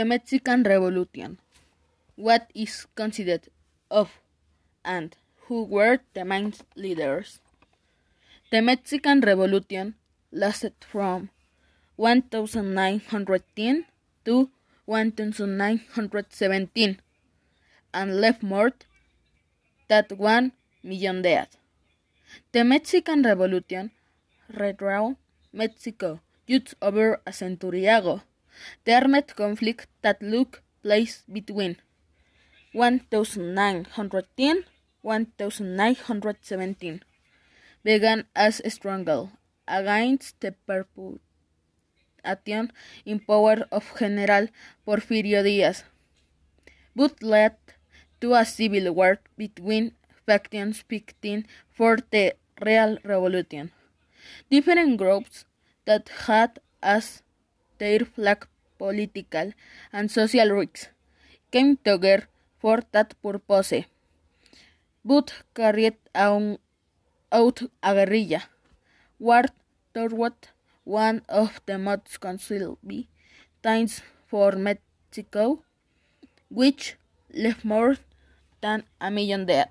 The Mexican Revolution. What is considered of and who were the main leaders? The Mexican Revolution lasted from 1910 to 1917 and left more than one million dead. The Mexican Revolution redrawn Mexico just over a century ago. The armed conflict that took place between 1910 1917 began as a struggle against the perpetuation in power of General Porfirio Diaz, but led to a civil war between factions fighting for the real revolution. Different groups that had as their flag political and social risks. Came together for that purpose, but carried on, out a guerrilla. War toward one of the most considerable times for Mexico, which left more than a million dead.